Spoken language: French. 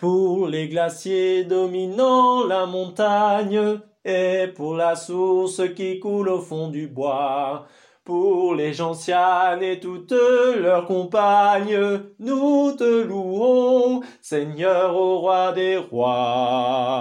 Pour les glaciers dominant la montagne, et pour la source qui coule au fond du bois, pour les gentianes et toutes leurs compagnes, nous te louons, Seigneur au roi des rois.